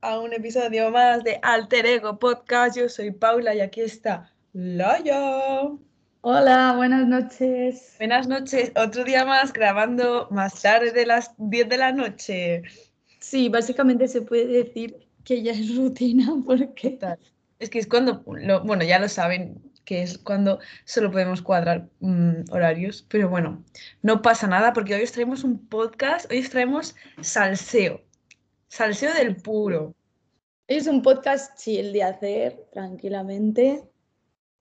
a un episodio más de Alter Ego Podcast. Yo soy Paula y aquí está Laia. Hola, buenas noches. Buenas noches, otro día más grabando más tarde de las 10 de la noche. Sí, básicamente se puede decir que ya es rutina porque... Es que es cuando, bueno, ya lo saben, que es cuando solo podemos cuadrar mm, horarios, pero bueno, no pasa nada porque hoy os traemos un podcast, hoy os traemos salseo, salseo del puro. Es un podcast chill de hacer tranquilamente,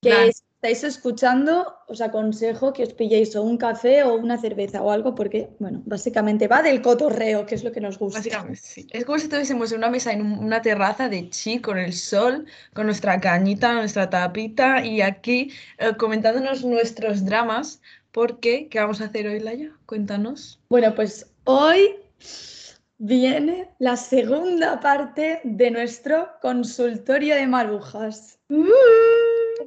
que estáis escuchando, os aconsejo que os pilléis o un café o una cerveza o algo, porque, bueno, básicamente va del cotorreo, que es lo que nos gusta. Básicamente, sí. Es como si estuviésemos en una mesa, en una terraza de chi, con el sol, con nuestra cañita, nuestra tapita, y aquí eh, comentándonos nuestros dramas, porque, ¿qué vamos a hacer hoy, Laia? Cuéntanos. Bueno, pues hoy viene la segunda parte de nuestro consultorio de marujas. ¡Uh!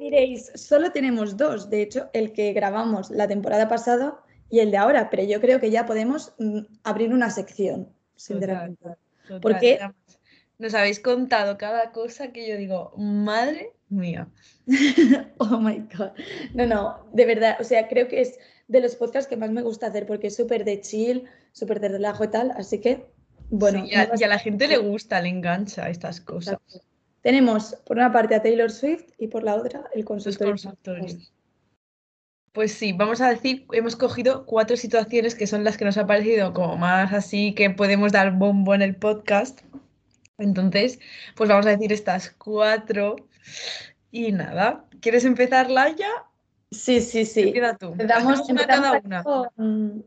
diréis, solo tenemos dos, de hecho, el que grabamos la temporada pasada y el de ahora, pero yo creo que ya podemos mm, abrir una sección, sinceramente. Porque nos habéis contado cada cosa que yo digo, madre mía. oh my god. No, no, de verdad, o sea, creo que es de los podcasts que más me gusta hacer porque es súper de chill, súper de relajo y tal, así que, bueno. y, a, la gente le gusta, le engancha estas cosas. Tenemos por una parte a Taylor Swift y por la otra el consultorio. Pues sí, vamos a decir, hemos cogido cuatro situaciones que son las que nos ha parecido como más así que podemos dar bombo en el podcast. Entonces, pues vamos a decir estas cuatro. Y nada, ¿quieres empezar, Laia? Sí, sí, sí. Queda tú. Damos una cada una.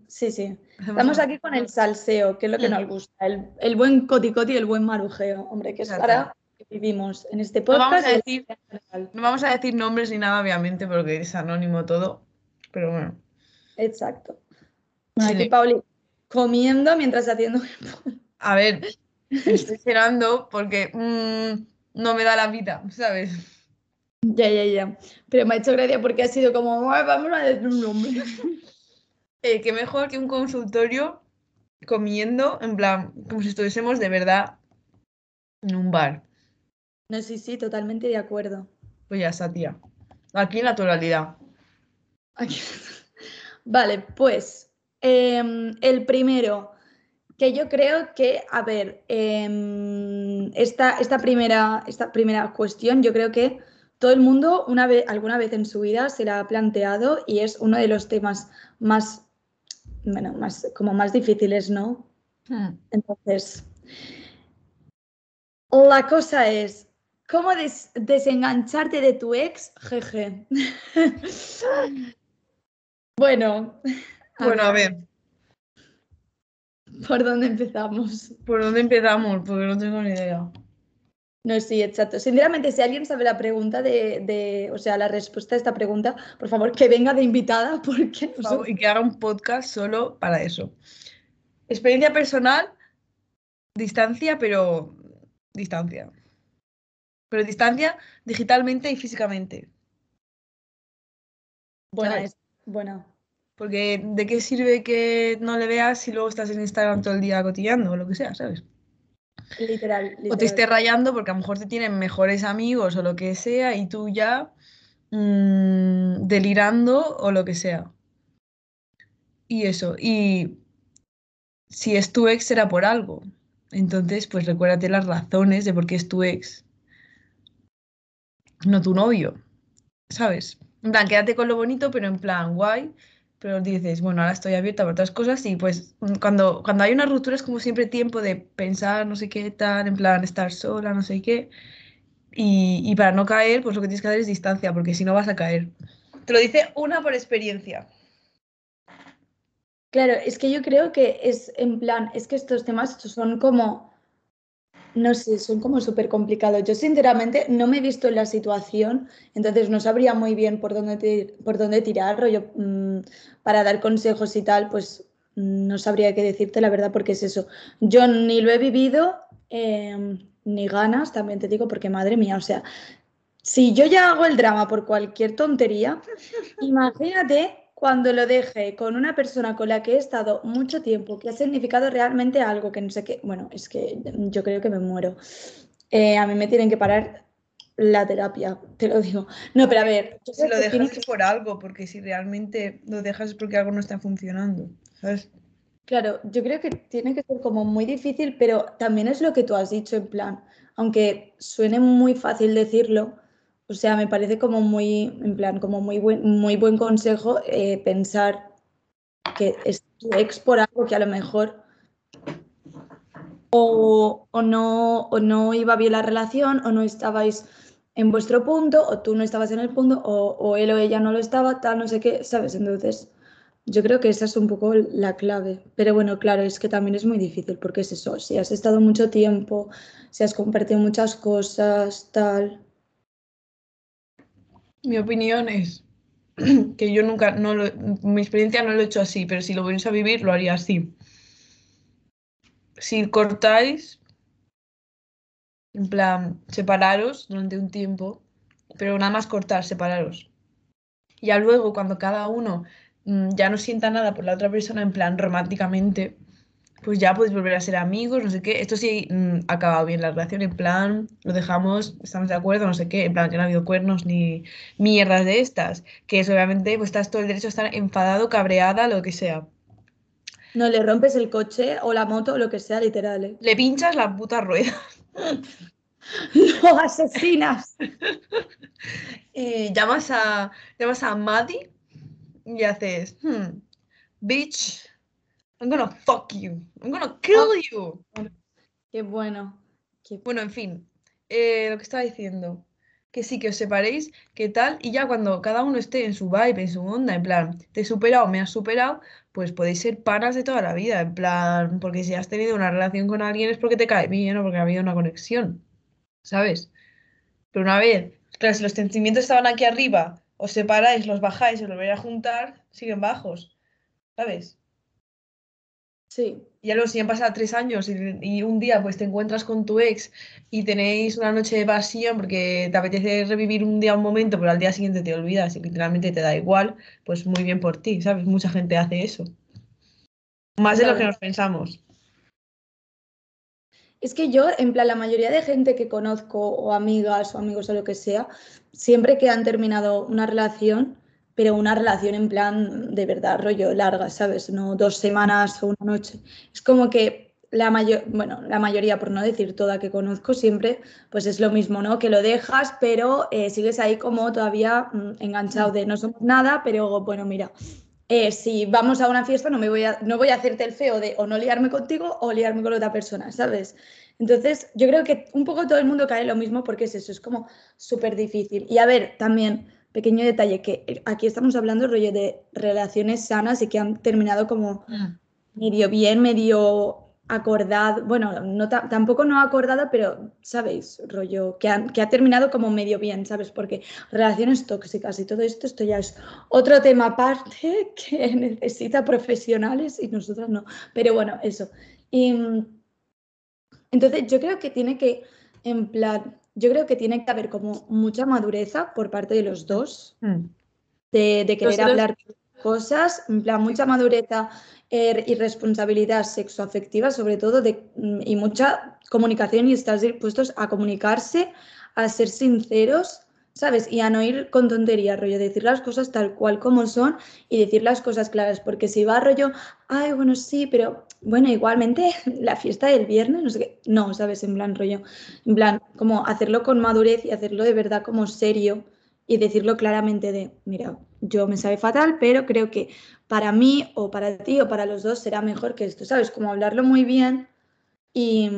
Sí, sí. Estamos aquí con el salseo, que es lo que mm. nos gusta. El, el buen coticoti y el buen marujeo. Hombre, que es para vivimos en este podcast. No vamos, a decir, no vamos a decir nombres ni nada, obviamente, porque es anónimo todo, pero bueno. Exacto. aquí Pauli comiendo mientras haciendo. A ver, estoy cenando porque mm, no me da la vida, ¿sabes? Ya, ya, ya. Pero me ha hecho gracia porque ha sido como, vamos a decir un nombre. Eh, que mejor que un consultorio comiendo, en plan, como si estuviésemos de verdad en un bar. No, sí, sí, totalmente de acuerdo. Pues ya está, tía. Aquí naturalidad. Aquí. Vale, pues em, el primero, que yo creo que, a ver, em, esta, esta, primera, esta primera cuestión, yo creo que todo el mundo una vez, alguna vez en su vida se la ha planteado y es uno de los temas más, bueno, más, como más difíciles, ¿no? Hmm. Entonces, la cosa es, ¿Cómo desengancharte de tu ex? Jeje. bueno. bueno, a ver. ¿Por dónde empezamos? ¿Por dónde empezamos? Porque no tengo ni idea. No, sí, exacto. Sinceramente, si alguien sabe la pregunta de, o sea, la respuesta a esta pregunta, por favor, que venga de invitada, porque Y que haga un podcast solo para eso. Experiencia personal, distancia, pero distancia pero distancia digitalmente y físicamente. Buena, es, buena. Porque ¿de qué sirve que no le veas si luego estás en Instagram todo el día cotillando o lo que sea, ¿sabes? Literal, O te estés rayando porque a lo mejor te tienen mejores amigos o lo que sea y tú ya mm, delirando o lo que sea. Y eso. Y si es tu ex será por algo. Entonces, pues recuérdate las razones de por qué es tu ex no tu novio, ¿sabes? En plan, quédate con lo bonito, pero en plan guay, pero dices, bueno, ahora estoy abierta a otras cosas y pues cuando, cuando hay una ruptura es como siempre tiempo de pensar, no sé qué tal, en plan estar sola, no sé qué. Y, y para no caer, pues lo que tienes que hacer es distancia, porque si no vas a caer. Te lo dice una por experiencia. Claro, es que yo creo que es en plan, es que estos temas son como no sé, son como súper complicados. Yo sinceramente no me he visto en la situación, entonces no sabría muy bien por dónde, por dónde tirar, rollo, mm, para dar consejos y tal, pues mm, no sabría qué decirte la verdad porque es eso. Yo ni lo he vivido, em, ni ganas, también te digo, porque madre mía, o sea, si yo ya hago el drama por cualquier tontería, imagínate cuando lo deje con una persona con la que he estado mucho tiempo, que ha significado realmente algo, que no sé qué, bueno, es que yo creo que me muero. Eh, a mí me tienen que parar la terapia, te lo digo. No, pero a ver. Si lo dejas es por algo, porque si realmente lo dejas es porque algo no está funcionando, ¿sabes? Claro, yo creo que tiene que ser como muy difícil, pero también es lo que tú has dicho, en plan, aunque suene muy fácil decirlo, o sea, me parece como muy, en plan, como muy buen, muy buen consejo eh, pensar que es tu ex por algo que a lo mejor o, no, o no iba bien la relación o no estabais en vuestro punto o tú no estabas en el punto o, o él o ella no lo estaba, tal, no sé qué, ¿sabes? Entonces, yo creo que esa es un poco la clave. Pero bueno, claro, es que también es muy difícil porque es eso, si has estado mucho tiempo, si has compartido muchas cosas, tal. Mi opinión es que yo nunca, no mi experiencia no lo he hecho así, pero si lo vais a vivir, lo haría así. Si cortáis, en plan, separaros durante un tiempo, pero nada más cortar, separaros. Ya luego, cuando cada uno mm, ya no sienta nada por la otra persona, en plan románticamente, pues ya podéis volver a ser amigos, no sé qué. Esto sí mm, ha acabado bien la relación, en plan, lo dejamos, estamos de acuerdo, no sé qué, en plan, que no ha habido cuernos ni mierdas de estas. Que es obviamente, pues estás todo el derecho a estar enfadado, cabreada, lo que sea. No le rompes el coche o la moto o lo que sea, literal. ¿eh? Le pinchas la puta rueda. lo asesinas. y llamas a, llamas a Maddie y haces, hmm, bitch I'm gonna fuck you. I'm gonna kill you. Qué bueno. Bueno, en fin. Eh, lo que estaba diciendo. Que sí, que os separéis, que tal, y ya cuando cada uno esté en su vibe, en su onda, en plan, te he superado, me has superado, pues podéis ser panas de toda la vida, en plan, porque si has tenido una relación con alguien es porque te cae bien o porque ha habido una conexión, ¿sabes? Pero una vez, claro, si los sentimientos estaban aquí arriba, os separáis, los bajáis, os volvéis a juntar, siguen bajos, ¿sabes? Sí. Y luego si han pasado tres años y, un día pues te encuentras con tu ex y tenéis una noche de pasión porque te apetece revivir un día un momento, pero al día siguiente te olvidas y literalmente te da igual, pues muy bien por ti, ¿sabes? Mucha gente hace eso. Más de lo que nos pensamos. Es que yo, en plan, la mayoría de gente que conozco, o amigas o amigos o lo que sea, siempre que han terminado una relación, pero una relación en plan de verdad, rollo larga, ¿sabes? No dos semanas o una noche. Es como que la mayor, bueno, la mayoría, por no decir toda que conozco, siempre, pues es lo mismo, ¿no? Que lo dejas, pero eh, sigues ahí como todavía mm, enganchado de no somos nada, pero bueno, mira, eh, si vamos a una fiesta no me voy a, no voy a hacerte el feo de o no liarme contigo o liarme con otra persona, ¿sabes? Entonces, yo creo que un poco todo el mundo cae en lo mismo porque es eso, es como súper difícil. Y a ver, también pequeño detalle, que aquí estamos hablando rollo de relaciones sanas y que han terminado como mm. medio bien, medio acordado, bueno, no tampoco no acordado, pero sabéis, rollo, que, que ha terminado como medio bien, ¿sabes? Porque relaciones tóxicas y todo esto, esto ya es otro tema aparte que necesita profesionales y nosotros no. Pero bueno, eso. Y, entonces yo creo que tiene que, en plan, yo creo que tiene que haber como mucha madureza por parte de los dos, mm. de, querer hablar cosas, en plan, mucha madureza er, y responsabilidad sexoafectiva, sobre todo, de, mm, y mucha comunicación y estar dispuestos a comunicarse, a ser sinceros ¿sabes? Y a no ir con tonterías, rollo, decir las cosas tal cual como son y decir las cosas claras, porque si va rollo, ay, bueno, sí, pero bueno, igualmente la fiesta del viernes, no sé qué, no, ¿sabes? En plan rollo, en plan, como hacerlo con madurez y hacerlo de verdad como serio y decirlo claramente de, mira, yo me sabe fatal, pero creo que para mí o para ti o para los dos será mejor que esto, ¿sabes? Como hablarlo muy bien y,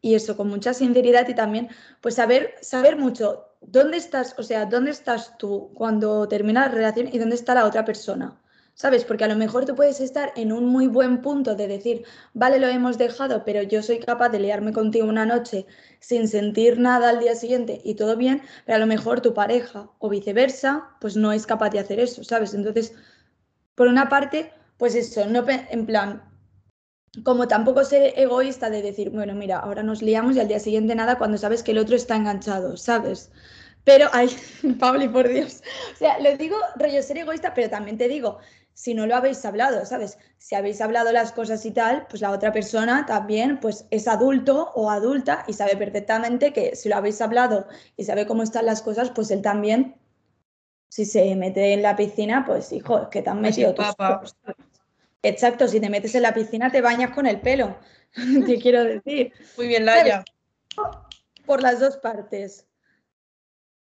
y eso, con mucha sinceridad y también, pues saber, saber mucho ¿dónde estás? O sea, ¿dónde estás tú cuando termina la relación y dónde está la otra persona? ¿Sabes? Porque a lo mejor tú puedes estar en un muy buen punto de decir, vale, lo hemos dejado, pero yo soy capaz de liarme contigo una noche sin sentir nada al día siguiente y todo bien, pero a lo mejor tu pareja o viceversa, pues no es capaz de hacer eso, ¿sabes? Entonces, por una parte, pues eso, no en plan, como tampoco ser egoísta de decir, bueno, mira, ahora nos liamos y al día siguiente nada cuando sabes que el otro está enganchado, ¿sabes? Pero, ay, Pablo, por Dios. O sea, lo digo rollo ser egoísta, pero también te digo, si no lo habéis hablado, ¿sabes? Si habéis hablado las cosas y tal, pues la otra persona también pues es adulto o adulta y sabe perfectamente que si lo habéis hablado y sabe cómo están las cosas, pues él también, si se mete en la piscina, pues hijo, que te han metido tus. Exacto, si te metes en la piscina te bañas con el pelo, te quiero decir. Muy bien, Laia. Por las dos partes.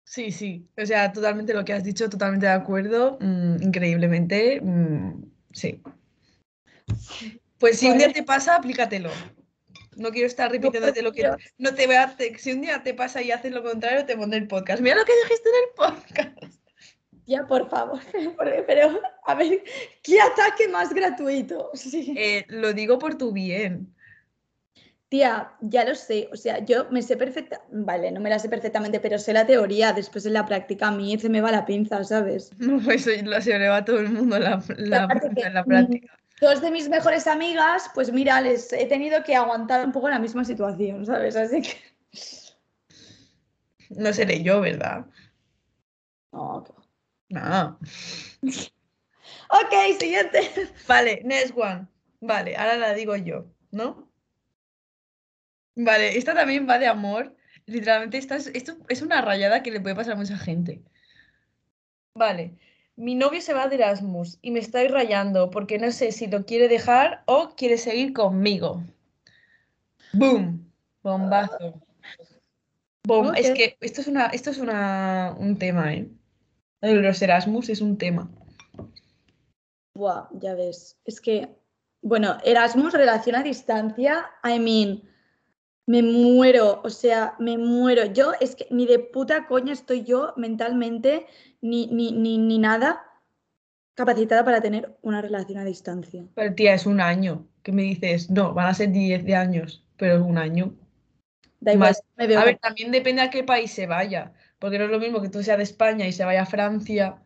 Sí, sí, o sea, totalmente lo que has dicho, totalmente de acuerdo, mm, increíblemente, mm, sí. Pues si un día te pasa, aplícatelo. No quiero estar repitiéndote lo que no te vea. Si un día te pasa y haces lo contrario, te pondré el podcast. Mira lo que dijiste en el podcast. Ya, por favor, pero a ver, ¿qué ataque más gratuito? Sí. Eh, lo digo por tu bien. Tía, ya lo sé, o sea, yo me sé perfecta, vale, no me la sé perfectamente, pero sé la teoría, después en la práctica a mí se me va la pinza, ¿sabes? No, pues se le va a todo el mundo la, la, en la práctica. Dos de mis mejores amigas, pues mira, les he tenido que aguantar un poco la misma situación, ¿sabes? Así que... No seré yo, ¿verdad? No. No. ok, siguiente. Vale, next one. Vale, ahora la digo yo, ¿no? Vale, esta también va de amor. Literalmente, esta es, esto es una rayada que le puede pasar a mucha gente. Vale, mi novio se va de Erasmus y me estoy rayando porque no sé si lo quiere dejar o quiere seguir conmigo. ¡Boom! Bombazo. Boom. Es que esto es, una, esto es una, un tema, ¿eh? Los Erasmus es un tema. Buah, ya ves. Es que, bueno, Erasmus, relación a distancia, I mean me muero, o sea, me muero. Yo es que ni de puta coña estoy yo mentalmente ni, ni, ni, nada capacitada para tener una relación a distancia. Pero tía, es un año. ¿Qué me dices? No, van a ser 10 de años, pero es un año. Da igual, a ver, también depende a qué país se vaya. Porque no es lo mismo que tú seas de España y se vaya a Francia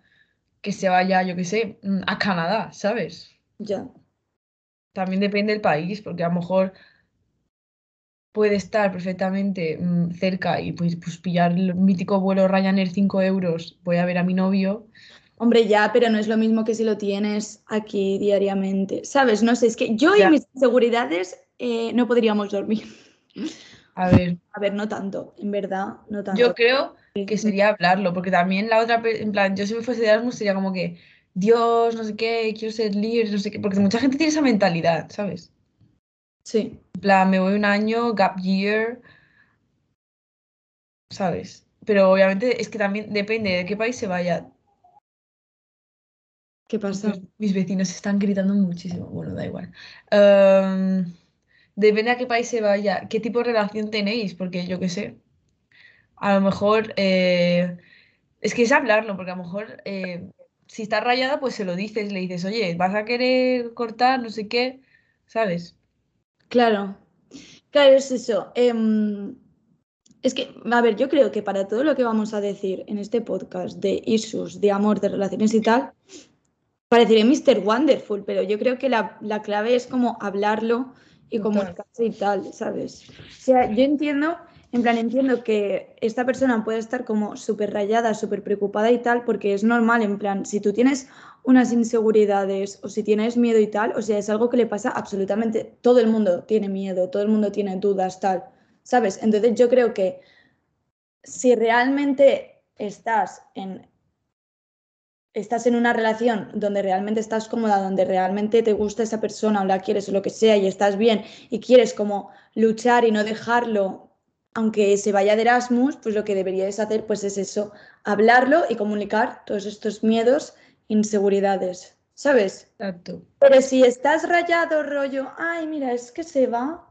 que se vaya, yo qué sé, mm, a Canadá, ¿sabes? Ya. También depende del país, porque a lo mejor puede estar perfectamente mm, cerca y pues, pues, pillar el mítico vuelo Ryanair 5 euros, voy a ver a mi novio. Hombre, ya, pero no es lo mismo que si lo tienes aquí diariamente. ¿Sabes? No sé, es que yo y mis seguridades eh, no podríamos dormir. A ver. A ver, no tanto, en verdad, no tanto. Yo creo que sería hablarlo, porque también la otra, en plan, yo si me fuese de Erasmus sería como que, Dios, no sé qué, quiero ser libre, no sé qué, porque mucha gente tiene esa mentalidad, ¿sabes? Sí. En plan, me voy un año, gap year, ¿sabes? Pero obviamente es que también depende de qué país se vaya. ¿Qué pasa? Mis, vecinos están gritando muchísimo. Bueno, da igual. Em, depende a qué país se vaya, qué tipo de relación tenéis, porque yo qué sé. A lo mejor eh, es que es hablarlo, porque a lo mejor eh, si está rayada, pues se lo dices, le dices, oye, vas a querer cortar, no sé qué, ¿sabes? Claro, claro, es eso. Em, es que, a ver, yo creo que para todo lo que vamos a decir en este podcast de issues, de amor, de relaciones y tal, pareceré Mr. Wonderful, pero yo creo que la, clave es como hablarlo y comunicarse y tal, ¿sabes? O sea, yo entiendo, en plan, entiendo que esta persona puede estar como súper rayada, súper preocupada y tal, porque es normal, en plan, si tú tienes unas inseguridades o si tienes miedo y tal, o sea, es algo que le pasa absolutamente, todo el mundo tiene miedo, todo el mundo tiene dudas, tal, ¿sabes? Entonces yo creo que si realmente estás en estás en una relación donde realmente estás cómoda, donde realmente te gusta esa persona o la quieres o lo que sea y estás bien y quieres como luchar y no dejarlo aunque se vaya de Erasmus, pues lo que deberíais hacer pues es eso, hablarlo y comunicar todos estos miedos inseguridades, ¿sabes? Exacto. Pero si estás rayado, rollo, ay, mira, es que se va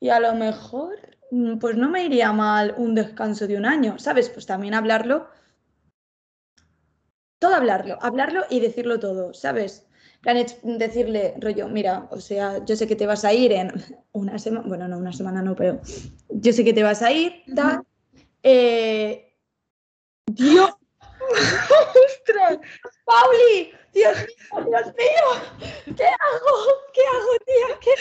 y a lo mejor, mm, pues no me iría mal un descanso de un año, ¿sabes? Pues también hablarlo, todo hablarlo, hablarlo y decirlo todo, ¿sabes? Decirle, rollo, mira, o sea, yo sé que te vas a ir en una semana, bueno, no, una semana no, pero yo sé que te vas a ir, tal. Eh, Dios, ¡Ostras! ¡Pauli! ¡Dios mío! ¡Dios mío! ¿Qué hago? ¿Qué hago, tía? ¿Qué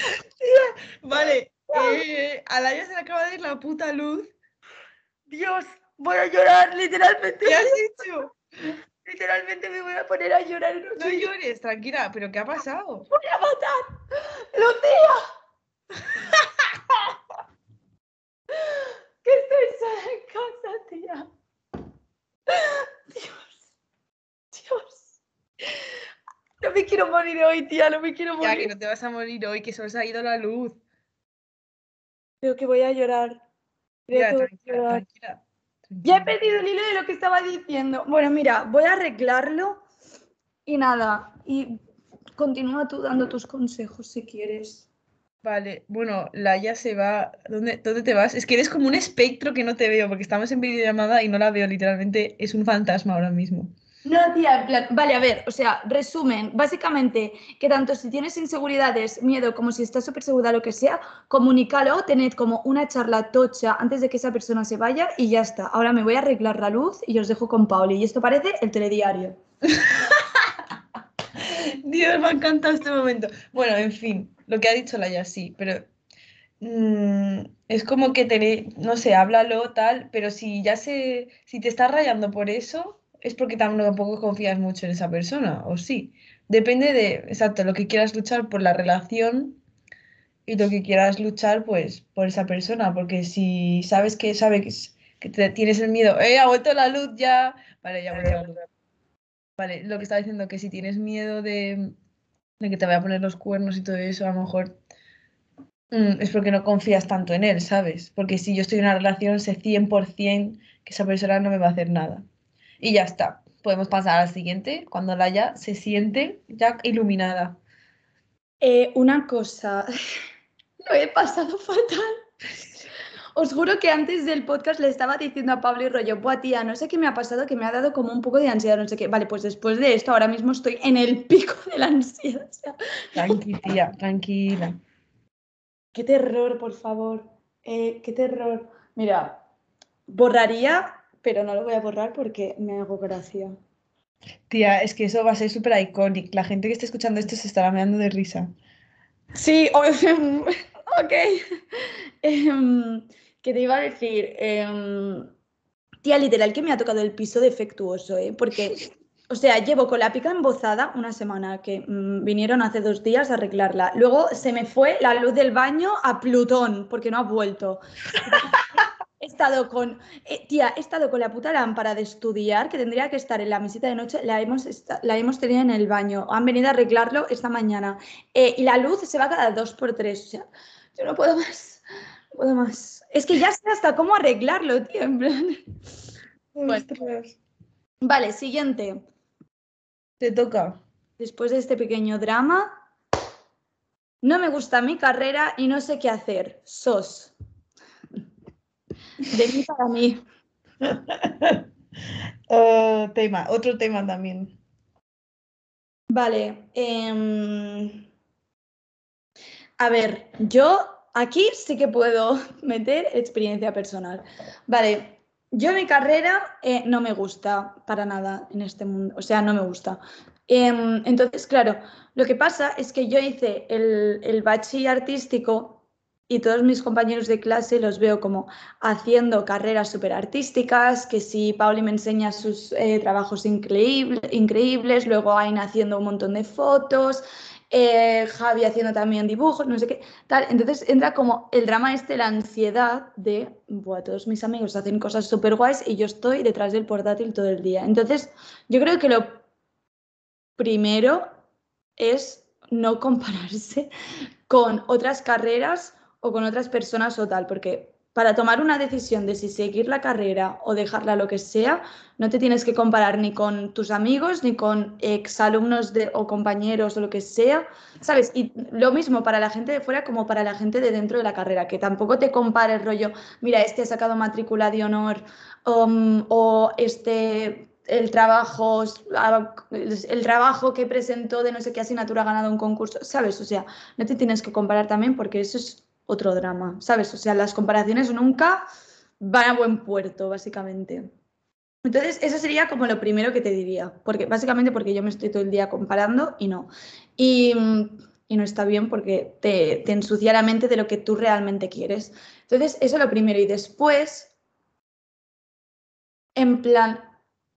Vale, eh, a la se le acaba de ir la puta luz. Dios, Voy a llorar, literalmente. ¿Qué has hecho? Literalmente me voy a poner a llorar. No, No llores, tranquila, pero ¿qué ha pasado? voy a matar. Lucía. que estoy sola en casa, tía. Dios. Dios. No me quiero morir hoy, tía, no me quiero Ya morir. que no te vas a morir hoy, que solo se ha ido la luz. Creo que voy a llorar. Creo Ya, que voy a llorar. tranquila. Ya he perdido el hilo de lo que estaba diciendo. Bueno, mira, voy a arreglarlo y nada. Y continúa tú dando tus consejos si quieres. Vale, bueno, Laia se va. ¿Dónde, dónde te vas? Es que eres como un espectro que no te veo, porque estamos en videollamada y no la veo, literalmente es un fantasma ahora mismo. No, tía, en plan, vale, a ver, o sea, resumen, básicamente que tanto si tienes inseguridades, miedo, como si estás súper segura, lo que sea, comunícalo, tened como una charla tocha antes de que esa persona se vaya y ya está. Ahora me voy a arreglar la luz y os dejo con Pauli. Y esto parece el telediario. Dios, me ha encantado este momento. Bueno, en fin, lo que ha dicho Laia, sí, pero mm, es como que te, no sé, háblalo, tal, pero si ya se, si te estás rayando por eso, es porque tampoco confías mucho en esa persona, o sí. Depende de, exacto, lo que quieras luchar por la relación y lo que quieras luchar, pues, por esa persona, porque si sabes que, sabes que tienes el miedo, ¡eh, ha vuelto la luz ya! Vale, ya ha vuelto la luz. Vale, lo que estaba diciendo, que si tienes miedo de, de que te vaya a poner los cuernos y todo eso, a lo mejor mm, es porque no confías tanto en él, ¿sabes? Porque si yo estoy en una relación, sé 100% que esa persona no me va a hacer nada. Y ya está. Podemos pasar al siguiente, cuando la ya se siente ya iluminada. Eh, una cosa, lo he pasado fatal. Os juro que antes del podcast le estaba diciendo a Pablo y rollo, buah tía, no sé qué me ha pasado, que me ha dado como un poco de ansiedad, no sé qué. Vale, pues después de esto, ahora mismo estoy en el pico de la ansiedad. o sea, tía, tranquila. qué terror, por favor. Eh, qué terror. Mira, borraría, pero no lo voy a borrar porque me hago gracia. Tía, es que eso va a ser súper icónico. La gente que esté escuchando esto se estará meando de risa. Sí, ok. Em, ¿Qué te iba a decir? Em, tía, literal que me ha tocado el piso defectuoso, ¿eh? Porque, o sea, llevo con la pica embozada una semana, que mm, vinieron hace dos días a arreglarla. Luego se me fue la luz del baño a Plutón, porque no ha vuelto. He estado con, eh, tía, he estado con la puta lámpara de estudiar, que tendría que estar en la mesita de noche, la hemos, la hemos tenido en el baño. Han venido a arreglarlo esta mañana. Eh, y la luz se va cada dos por tres. O sea, yo no puedo más. No puedo más. Es que ya sé hasta cómo arreglarlo, tío. En plan. Bueno. Vale, siguiente. Te toca. Después de este pequeño drama, no me gusta mi carrera y no sé qué hacer. SOS. De mí para mí. Oh, tema, otro tema también. Vale. em, a ver, yo aquí sí que puedo meter experiencia personal. Vale, yo mi carrera eh, no me gusta para nada en este mundo, o sea, no me gusta. Em, entonces, claro, lo que pasa es que yo hice el, el bachi artístico y todos mis compañeros de clase los veo como haciendo carreras súper artísticas, que si Pauli me enseña sus eh, trabajos increíble- increíbles, luego Aina haciendo un montón de fotos, eh, Javi haciendo también dibujos, no sé qué, tal. Entonces entra como el drama este, la ansiedad de, todos mis amigos hacen cosas súper guays y yo estoy detrás del portátil todo el día. Entonces yo creo que lo primero es no compararse con otras carreras o con otras personas o tal, porque para tomar una decisión de si seguir la carrera o dejarla lo que sea, no te tienes que comparar ni con tus amigos, ni con exalumnos o compañeros o lo que sea, ¿sabes? Y lo mismo para la gente de fuera como para la gente de dentro de la carrera, que tampoco te compares rollo, mira, este ha sacado matrícula de honor um, o este el trabajo, el trabajo que presentó de no sé qué asignatura ha ganado un concurso, ¿sabes? O sea, no te tienes que comparar también porque eso es otro drama, ¿sabes? O sea, las comparaciones nunca van a buen puerto, básicamente. Entonces, eso sería como lo primero que te diría, porque básicamente porque yo me estoy todo el día comparando y no. Y, y no está bien porque te, te ensucia la mente de lo que tú realmente quieres. Entonces, eso es lo primero. Y después, En plan,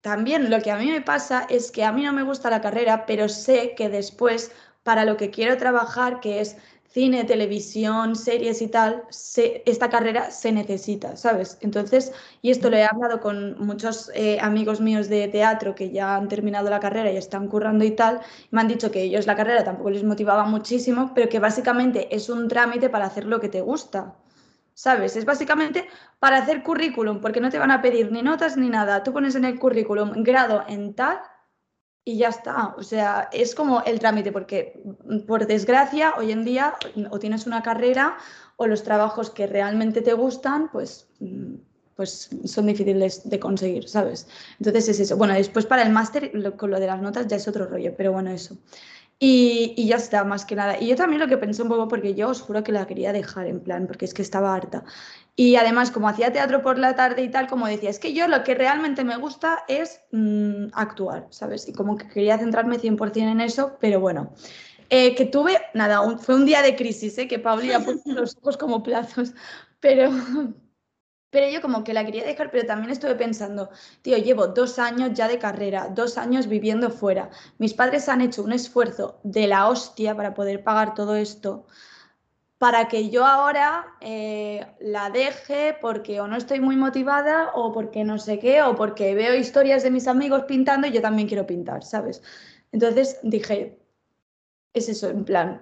también lo que a mí me pasa es que a mí no me gusta la carrera, pero sé que después, para lo que quiero trabajar, que es cine, televisión, series y tal, esta carrera se necesita, ¿sabes? Entonces, y esto lo he hablado con muchos eh, amigos míos de teatro que ya han terminado la carrera y están currando y tal, me han dicho que ellos la carrera tampoco les motivaba muchísimo, pero que básicamente es un trámite para hacer lo que te gusta. ¿Sabes? Es básicamente para hacer currículum, porque no te van a pedir ni notas ni nada. Tú pones en el currículum grado en tal y ya está. O sea, es como el trámite, porque mm, por desgracia, hoy en día o tienes una carrera o los trabajos que realmente te gustan, pues, mm, pues son difíciles de conseguir, ¿sabes? Entonces es eso. Bueno, después para el máster, con lo de las notas ya es otro rollo, pero bueno, eso. Y, y, ya está, más que nada. Y yo también lo que pensé un poco, porque yo os juro que la quería dejar en plan, porque es que estaba harta. Y además, como hacía teatro por la tarde y tal, como decía, es que yo lo que realmente me gusta es mm, actuar, ¿sabes? Y como que quería centrarme 100% en eso, pero bueno. Eh, que tuve, nada, fue un día de crisis, ¿eh? que Pablo ya puso los ojos como plazos, pero, pero yo como que la quería dejar, pero también estuve pensando, tío, llevo dos años ya de carrera, dos años viviendo fuera. Mis padres han hecho un esfuerzo de la hostia para poder pagar todo esto, para que yo ahora eh, la deje porque o no estoy muy motivada o porque no sé qué, o porque veo historias de mis amigos pintando y yo también quiero pintar, ¿sabes? Entonces dije, es eso, en plan,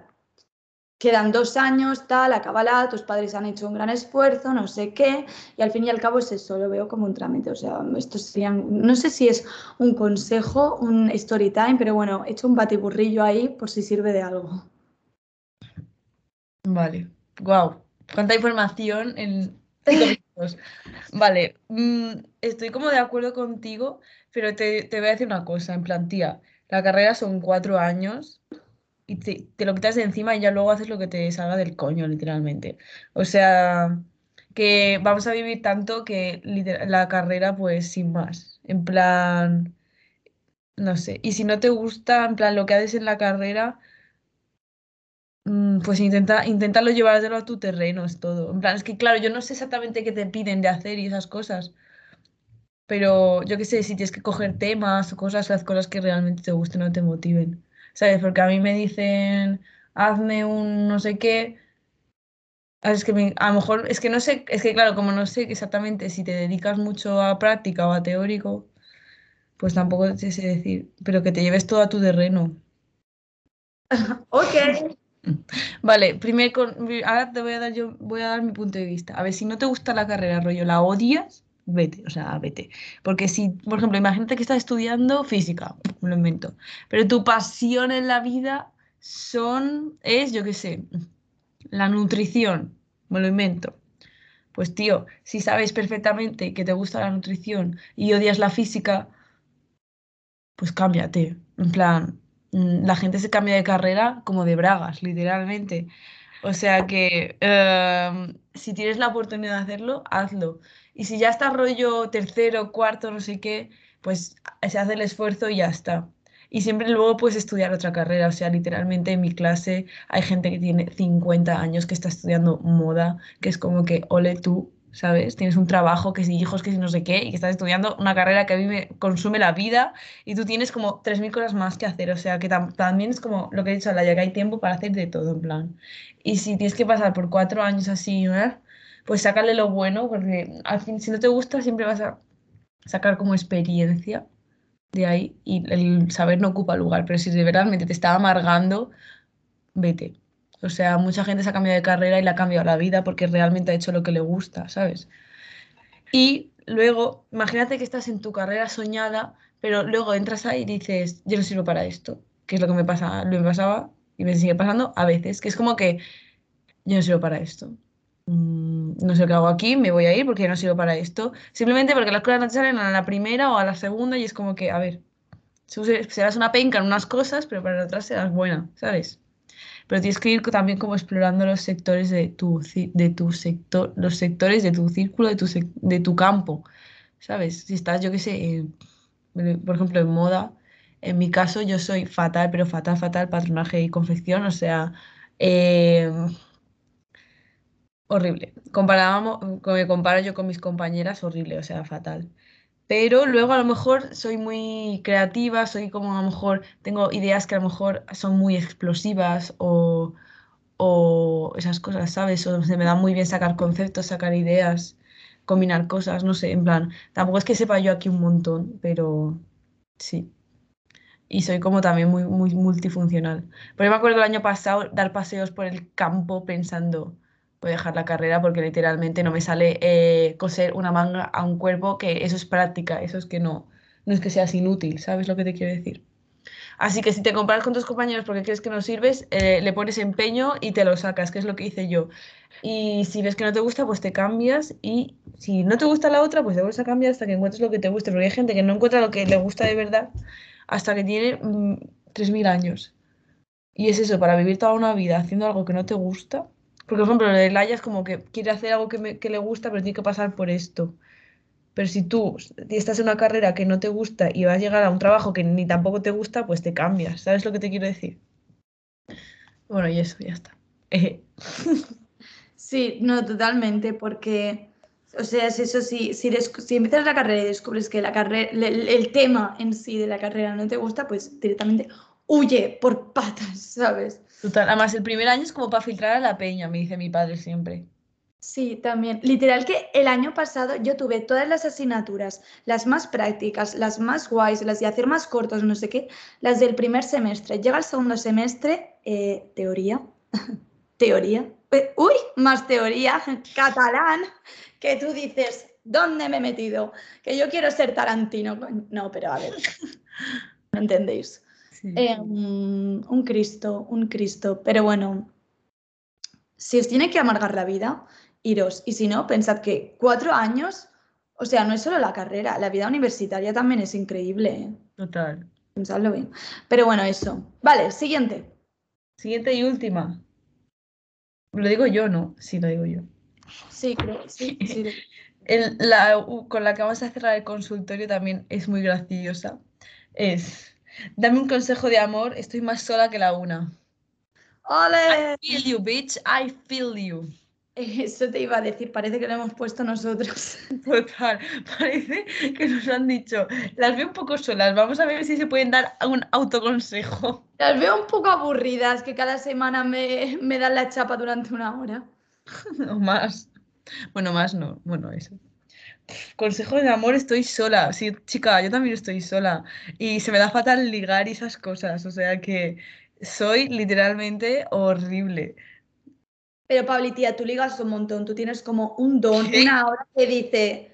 quedan dos años, tal, acábala, tus padres han hecho un gran esfuerzo, no sé qué, y al fin y al cabo es eso, lo veo como un trámite, o sea, esto serían, no sé si es un consejo, un story time, pero bueno, he hecho un batiburrillo ahí por si sirve de algo. Vale, wow, cuánta información en cinco minutos. Vale, mm, estoy como de acuerdo contigo, pero te, te voy a decir una cosa, en plan, tía, la carrera son cuatro años y te, lo quitas de encima y ya luego haces lo que te salga del coño, literalmente. O sea, que vamos a vivir tanto que la carrera, pues sin más. En plan, no sé. Y si no te gusta, en plan, lo que haces en la carrera, pues intenta, intentarlo llevártelo a tu terreno, es todo. En plan, es que claro, yo no sé exactamente qué te piden de hacer y esas cosas. Pero yo qué sé, si tienes que coger temas o cosas, las cosas que realmente te gusten o te motiven. ¿sabes? Porque a mí me dicen, hazme un no sé qué. Es que a lo mejor, es que no sé, es que claro, como no sé exactamente si te dedicas mucho a práctica o a teórico, pues tampoco te sé decir, pero que te lleves todo a tu terreno. ok. Vale, primero, ahora te voy a dar yo, voy a dar mi punto de vista. A ver, si no te gusta la carrera, rollo, la odias, vete, o sea, vete. Porque si, por ejemplo, imagínate que estás estudiando física, lo invento, pero tu pasión en la vida son, es, yo qué sé, la nutrición, me lo invento. Pues tío, si sabes perfectamente que te gusta la nutrición y odias la física, pues cámbiate. En plan, la gente se cambia de carrera como de bragas, literalmente. O sea que em, si tienes la oportunidad de hacerlo, hazlo. Y si ya está rollo tercero, cuarto, no sé qué, pues se hace el esfuerzo y ya está. Y siempre luego puedes estudiar otra carrera. O sea, literalmente en mi clase hay gente que tiene 50 años que está estudiando moda, que es como que, ole tú, ¿sabes? Tienes un trabajo, que si hijos, que si no sé qué, y que estás estudiando una carrera que a mí me consume la vida y tú tienes como 3.000 cosas más que hacer. O sea, que también es como lo que he dicho, la que hay tiempo para hacer de todo, en plan. Y si tienes que pasar por cuatro años así, ¿eh? pues sácale lo bueno, porque al fin, si no te gusta, siempre vas a sacar como experiencia de ahí y el saber no ocupa lugar, pero si de verdad te está amargando, vete. O sea, mucha gente se ha cambiado de carrera y le ha cambiado la vida porque realmente ha hecho lo que le gusta, ¿sabes? Y luego, imagínate que estás en tu carrera soñada, pero luego entras ahí y dices, yo no sirvo para esto, que es lo que me pasa, lo me pasaba y me sigue pasando a veces, que es como que yo no sirvo para esto. Mm, no sé qué hago aquí, me voy a ir porque no sirvo para esto. Simplemente porque las cosas no te salen a la primera o a la segunda y es como que, a ver, serás una penca en unas cosas, pero para otras serás buena, ¿sabes? Pero tienes que ir también como explorando los sectores de tu, de tu sector, los sectores de tu círculo, de tu, de tu campo, ¿sabes? Si estás, yo qué sé, por ejemplo, en moda, en mi caso yo soy fatal, pero fatal, fatal, patronaje y confección, o sea, eh, horrible. Comparábamos, me comparo yo con mis compañeras, horrible, o sea, fatal. Pero luego a lo mejor soy muy creativa, soy como a lo mejor tengo ideas que a lo mejor son muy explosivas o, o esas cosas, ¿sabes? O se me da muy bien sacar conceptos, sacar ideas, combinar cosas, no sé, en plan, tampoco es que sepa yo aquí un montón, pero sí. Y soy como también muy, muy multifuncional. Pero me acuerdo el año pasado dar paseos por el campo pensando, voy a dejar la carrera porque literalmente no me sale eh, coser una manga a un cuerpo, que eso es práctica, eso es que no, no es que seas inútil, ¿sabes lo que te quiero decir? Así que si te comparas con tus compañeros porque crees que no sirves, eh, le pones empeño y te lo sacas, que es lo que hice yo. Y si ves que no te gusta, pues te cambias y si no te gusta la otra, pues te vuelves a cambiar hasta que encuentres lo que te guste, porque hay gente que no encuentra lo que le gusta de verdad hasta que tiene 3.000 mm, años. Y es eso, para vivir toda una vida haciendo algo que no te gusta. Porque, por ejemplo, el Laia es como que quiere hacer algo que, que le gusta, pero tiene que pasar por esto. Pero si tú estás en una carrera que no te gusta y vas a llegar a un trabajo que ni tampoco te gusta, pues te cambias. ¿Sabes lo que te quiero decir? Bueno, y eso, ya está. Sí, no, totalmente, porque, o sea, es eso, si, si, si empiezas la carrera y descubres que la carrera, el, tema en sí de la carrera no te gusta, pues directamente huye por patas, ¿sabes? Además el primer año es como para filtrar a la peña, me dice mi padre siempre. Sí, también. Literal que el año pasado yo tuve todas las asignaturas, las más prácticas, las más guays, las de hacer más cortos, no sé qué, las del primer semestre. Llega el segundo semestre, eh, teoría, teoría, uy, más teoría, catalán, que tú dices, ¿dónde me he metido? Que yo quiero ser Tarantino. No, pero a ver, ¿no entendéis? Em, un Cristo, un Cristo. Pero bueno, si os tiene que amargar la vida, iros. Y si no, pensad que cuatro años, o sea, no es solo la carrera, la vida universitaria también es increíble. ¿eh? Total. Pensadlo bien. Pero bueno, eso. Vale, siguiente. Siguiente y última. Lo digo yo, ¿no? Sí, lo digo yo. Sí, creo, sí. sí. la, con la que vamos a cerrar el consultorio también es muy graciosa. Es, dame un consejo de amor, estoy más sola que la una. ¡Ole! I feel you, bitch, I feel you. Eso te iba a decir, parece que lo hemos puesto nosotros. Total, parece que nos han dicho, las veo un poco solas, vamos a ver si se pueden dar un autoconsejo. Las veo un poco aburridas, que cada semana me, me dan la chapa durante una hora. o más. Bueno, más no, bueno, eso. Consejo de amor, estoy sola. Sí, chica, yo también estoy sola. Y se me da fatal ligar y esas cosas. O sea que soy literalmente horrible. Pero Pablo, tía, tú ligas un montón, tú tienes como un don, una hora que dice,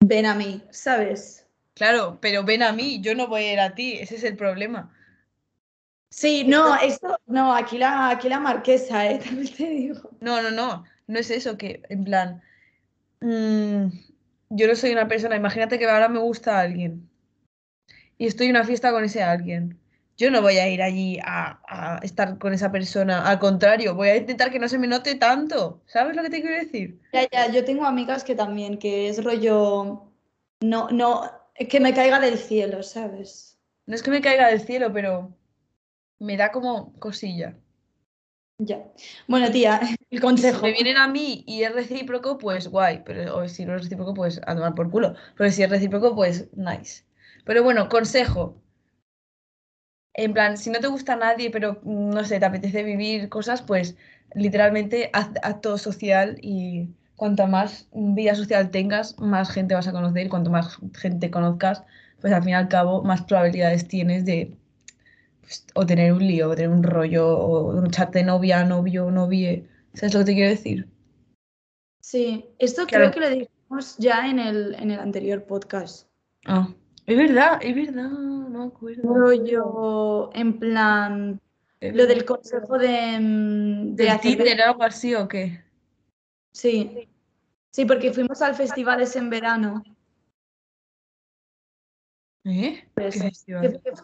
ven a mí, ¿sabes? Claro, pero ven a mí, yo no voy a ir a ti, ese es el problema. Sí, no, esto, no, aquí la, aquí la marquesa, ¿eh? También te digo. No, no, no, no es eso, que en plan, mm, yo no soy una persona, imagínate que ahora me gusta alguien y estoy en una fiesta con ese alguien yo no voy a ir allí a, estar con esa persona. Al contrario, voy a intentar que no se me note tanto. ¿Sabes lo que te quiero decir? Ya, ya, yo tengo amigas que también, que es rollo. No, no, que me caiga del cielo, ¿sabes? No es que me caiga del cielo, pero me da como cosilla. Ya. Bueno, tía, el consejo. Si me vienen a mí y es recíproco, pues guay. Pero si no es recíproco, pues a tomar por culo. Pero si es recíproco, pues nice. Pero bueno, consejo. En plan, si no te gusta nadie, pero mm, no sé, te apetece vivir cosas, pues literalmente haz acto social y cuanta más vida social tengas, más gente vas a conocer y cuanto más gente conozcas, pues al fin y al cabo más probabilidades tienes de pues, o tener un lío, o tener un rollo, o de novia, novio, novie. ¿Sabes lo que te quiero decir? Sí, esto creo que lo dijimos ya en el, en el anterior podcast. Ah, es verdad, es verdad no me acuerdo. yo, en plan, lo del consejo de, mm, de hacer... algo así o qué? Sí, sí, porque fuimos al festival ese en verano. ¿Eh? Pues,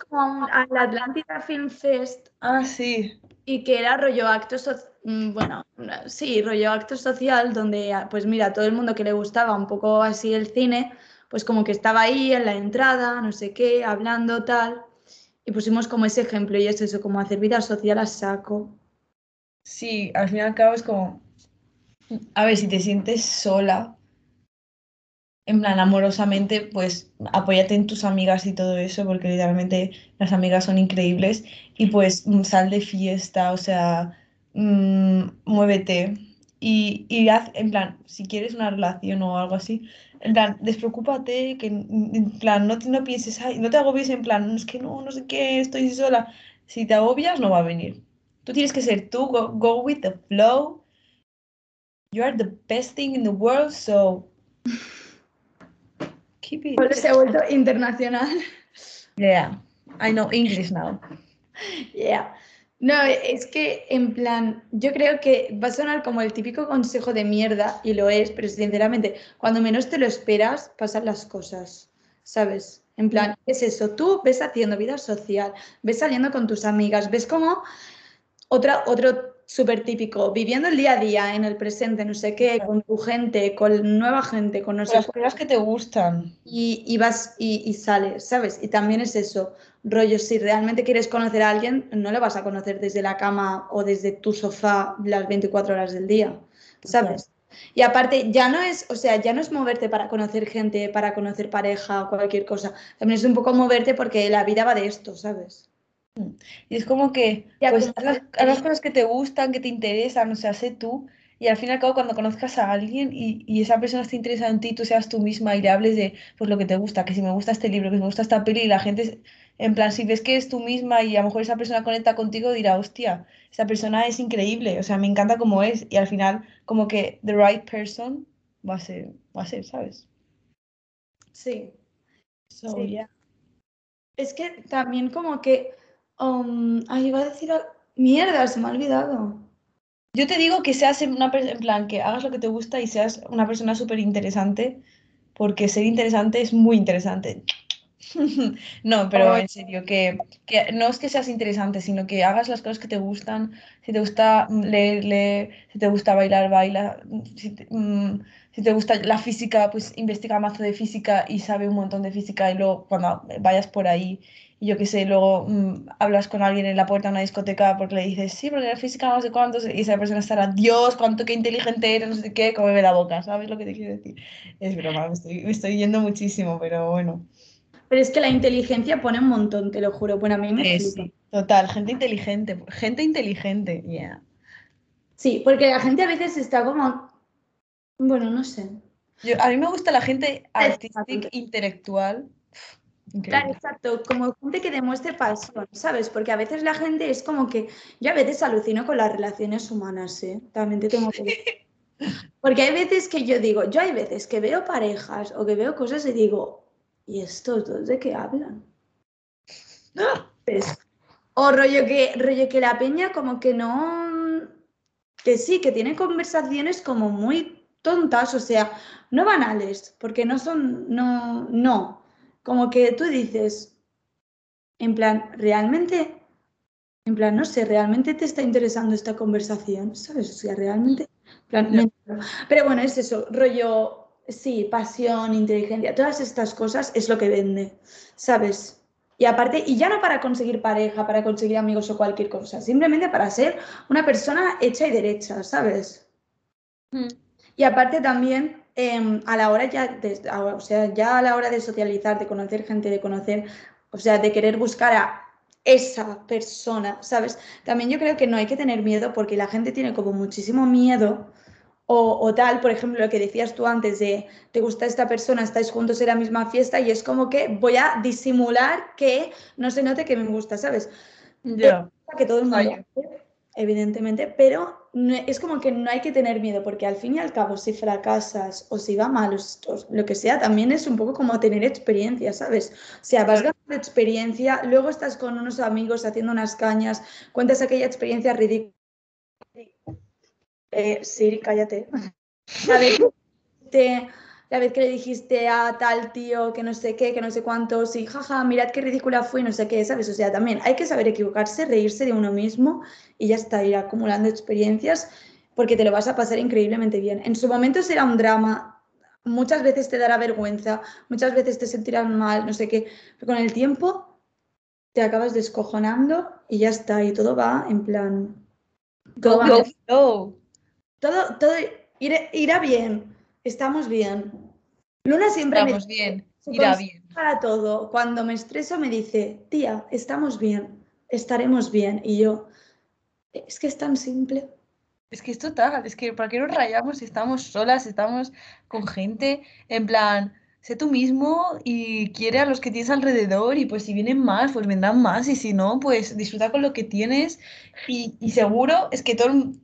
como al Atlántica Film Fest. Ah, sí. Y que era rollo acto social, bueno, sí, rollo acto social, donde, pues mira, todo el mundo que le gustaba un poco así el cine, pues como que estaba ahí en la entrada, no sé qué, hablando tal, y pusimos como ese ejemplo y es eso, como hacer vida social a saco. Sí, al fin y al cabo es como, a ver, si te sientes sola, en plan amorosamente, pues apóyate en tus amigas y todo eso, porque literalmente las amigas son increíbles y pues mm, sal de fiesta, o sea, mm, muévete y, y haz, en plan, si quieres una relación o algo así, en plan, despreocúpate, que en plan, no, te- no pienses, ay, no te agobies en plan, es que no, no sé qué, estoy sola. Si te agobias, no va a venir. Tú tienes que ser tú, go, go with the flow. You are the best thing in the world, so keep it. Se ha vuelto internacional. Yeah, I know English now. Yeah. No, es que en plan, yo creo que va a sonar como el típico consejo de mierda, y lo es, pero sinceramente, cuando menos te lo esperas, pasan las cosas, ¿sabes? En plan, ¿qué es eso? Tú ves haciendo vida social, ves saliendo con tus amigas, ves como otra, otro súper típico, viviendo el día a día, en el presente, no sé qué, con tu gente, con nueva gente, con no sé Las cosas que te gustan. y, y vas y, y sales, ¿sabes? Y también es eso, rollo, si realmente quieres conocer a alguien, no le vas a conocer desde la cama o desde tu sofá las 24 horas del día, ¿sabes? Y aparte, ya no es, o sea, ya no es moverte para conocer gente, para conocer pareja o cualquier cosa, también es un poco moverte porque la vida va de esto, ¿sabes? Y es como que, pues, como haz las, que- haz las cosas que te gustan, que te interesan, o sea, sé tú. Y al fin y al cabo, cuando conozcas a alguien y, y esa persona esté interesada en ti, tú seas tú misma y le hables de pues, lo que te gusta, que si me gusta este libro, que si me gusta esta peli, y la gente, en plan, si ves que es tú misma y a lo mejor esa persona conecta contigo, dirá, hostia, esa persona es increíble, o sea, me encanta como es. Y al final, como que the right person va a ser, va a ser, ¿sabes? Sí. So, Sí. yeah. Es que también como que, um, ay, iba a decir, al- mierda, se me ha olvidado. Yo te digo que seas una per- en plan, que hagas lo que te gusta y seas una persona súper interesante, porque ser interesante es muy interesante. No, pero en serio, que, que no es que seas interesante, sino que hagas las cosas que te gustan. Si te gusta leer, lee. Si te gusta bailar, baila. Si te, mm, si te gusta la física, pues investiga mazo de física y sabe un montón de física y luego cuando vayas por ahí y yo qué sé, luego mm, hablas con alguien en la puerta de una discoteca porque le dices, sí, porque la física no sé cuántos, y esa persona estará, Dios, cuánto que inteligente eres, no sé qué, cómeme la boca, ¿sabes lo que te quiero decir? Es broma, me estoy, me estoy yendo muchísimo, pero bueno. Pero es que la inteligencia pone un montón, te lo juro. Bueno, a mí me Eh, flipa. sí, total, gente inteligente, gente inteligente, yeah. Sí, porque la gente a veces está como, bueno, no sé. Yo, a mí me gusta la gente artística, Exacto. Claro, exacto, como gente que demuestre pasión, ¿sabes? Porque a veces la gente es como que, yo a veces alucino con las relaciones humanas, ¿eh? También te tengo que. Porque hay veces que yo digo, yo hay veces que veo parejas o que veo cosas y digo, ¿y estos dos de qué hablan? O rollo que, rollo que la peña como que no, que sí, que tiene conversaciones como muy tontas, o sea, no banales, porque no son, no, no, como que tú dices, en plan, realmente, en plan, no sé, realmente te está interesando esta conversación, ¿sabes? O sea, realmente, en plan, No. pero bueno, es eso, rollo, sí, pasión, inteligencia, todas estas cosas es lo que vende, ¿sabes? Y aparte, y ya no para conseguir pareja, para conseguir amigos o cualquier cosa, simplemente para ser una persona hecha y derecha, ¿sabes? Mm. Y aparte también em, a la hora ya, de, a- o sea, ya a la hora de socializar, de conocer gente, de conocer, o sea, de querer buscar a esa persona, ¿sabes? También yo creo que no hay que tener miedo porque la gente tiene como muchísimo miedo o, o tal, por ejemplo, lo que decías tú antes de te gusta esta persona, estáis juntos en la misma fiesta y es como que voy a disimular que no se note que me gusta, ¿sabes? Que todo el mundo evidentemente, pero no- es como que no hay que tener miedo, porque al fin y al cabo, si fracasas o si va mal o lo que sea, también es un poco como tener experiencia, ¿sabes? O sea, vas ganando experiencia, luego estás con unos amigos haciendo unas cañas, cuentas aquella experiencia ridícula. Eh, Siri, cállate. La vez, te- la vez que le dijiste a tal tío que no sé qué, que no sé cuántos, y jaja, mirad qué ridícula fui, no sé qué, ¿sabes? O sea, también hay que saber equivocarse, reírse de uno mismo y ya está, ir acumulando experiencias porque te lo vas a pasar increíblemente bien. En su momento será un drama, muchas veces te dará vergüenza, muchas veces te sentirás mal, no sé qué, pero con el tiempo te acabas descojonando y ya está, y todo va en plan... Todo, Go, va- todo, todo irá, irá bien, estamos bien. Luna siempre Estamos me bien, se irá bien. para todo. Cuando me estreso me dice, tía, estamos bien, estaremos bien. Y yo, es que es tan simple. Es que es total, es que ¿para qué nos rayamos si estamos solas, estamos con gente? En plan, sé tú mismo y quiere a los que tienes alrededor y pues si vienen más, pues vendrán más y si no, pues disfruta con lo que tienes y, y seguro es que todo, el-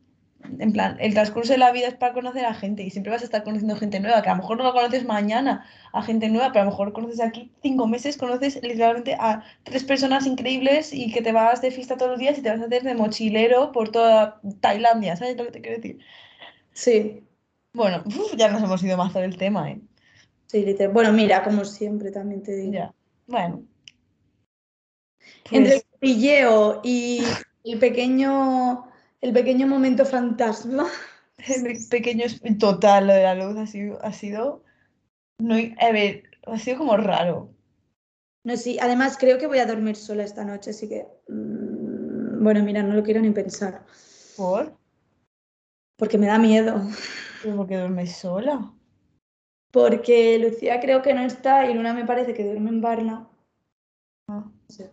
en plan, el transcurso de la vida es para conocer a gente y siempre vas a estar conociendo gente nueva, que a lo mejor no la conoces mañana a gente nueva, pero a lo mejor conoces aquí cinco meses, conoces literalmente a tres personas increíbles y que te vas de fiesta todos los días y te vas a hacer de mochilero por toda Tailandia, ¿sabes lo que te quiero decir? Sí, Bueno, uf, ya nos hemos ido más del tema, ¿eh? sí, literal. Bueno, mira, como siempre también te digo. Ya, bueno. Entre el Pues, cotilleo y el pequeño, el pequeño momento fantasma. el pequeño es- total, lo de la luz ha sido, ha sido, no, a ver, ha sido como raro. No, sí, además creo que voy a dormir sola esta noche, así que. mm, bueno, mira, no lo quiero ni pensar. ¿Por? Porque me da miedo. ¿Pero por qué duermes sola? Porque Lucía creo que no está y Luna me parece que duerme en Barna. Ah. No sé.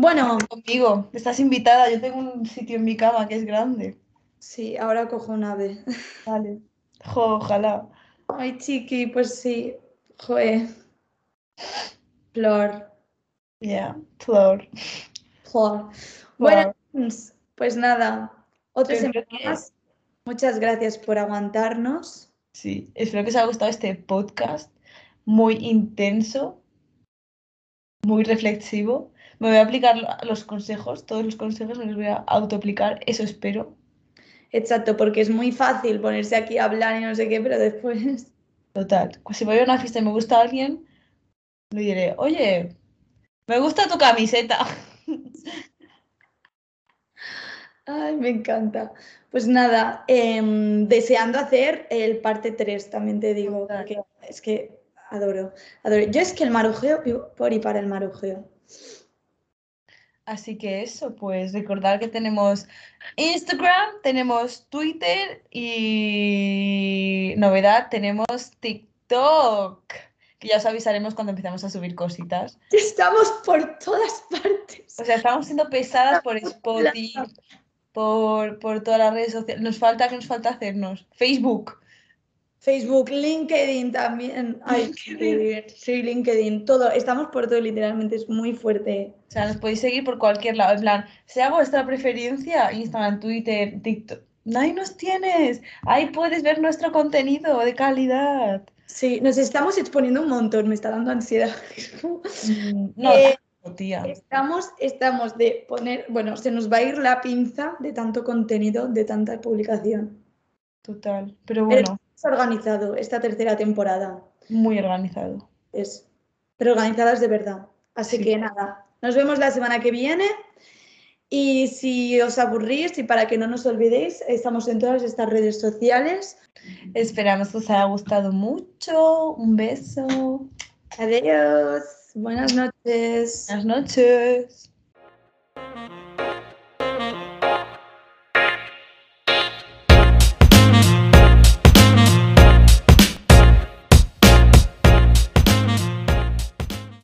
Bueno, Conmigo, estás invitada, yo tengo un sitio en mi cama que es grande. sí, ahora cojo un ave. Vale. Jo, ojalá. Ay, chiqui, pues sí. Joder. Flor. Ya, Flor. Flor. Bueno, Flor. pues nada. Otra semana más. Muchas gracias por aguantarnos. Sí, espero que os haya gustado este podcast muy intenso, muy reflexivo. Me voy a aplicar lo- los consejos, todos los consejos me los voy a autoaplicar, eso espero. Exacto, porque es muy fácil ponerse aquí a hablar y no sé qué, pero después. Total. Si voy a una fiesta y me gusta alguien, le diré, oye, me gusta tu camiseta. Ay, me encanta. Pues nada, em, deseando hacer el parte 3, también te digo, porque es que adoro, adoro. Yo es que el marujeo, vivo por y para el marujeo. Así que eso, pues recordar que tenemos Instagram, tenemos Twitter y novedad, tenemos TikTok, que ya os avisaremos cuando empecemos a subir cositas. Estamos por todas partes. O sea, estamos siendo pesadas por Spotify, por, por todas las redes sociales. Nos falta, ¿qué nos falta hacernos? Facebook. Facebook, LinkedIn también. Ay, sí, sí, LinkedIn, todo. Estamos por todo, literalmente, es muy fuerte. O sea, nos podéis seguir por cualquier lado. En plan, sea vuestra preferencia, Instagram, Twitter, TikTok. Ahí nos tienes. Ahí puedes ver nuestro contenido de calidad. Sí, nos estamos exponiendo un montón, me está dando ansiedad. Mm, No, Eh, tía. Estamos, estamos de poner, bueno, se nos va a ir la pinza de tanto contenido, de tanta publicación. Total. Pero Pero bueno, es organizado esta tercera temporada, muy organizado. es, pero organizadas de verdad. Así Sí. que nada, nos vemos la semana que viene. Y si os aburrís y para que no nos olvidéis, estamos en todas estas redes sociales. Esperamos que os haya gustado mucho. Un beso. Adiós, buenas noches. Buenas noches.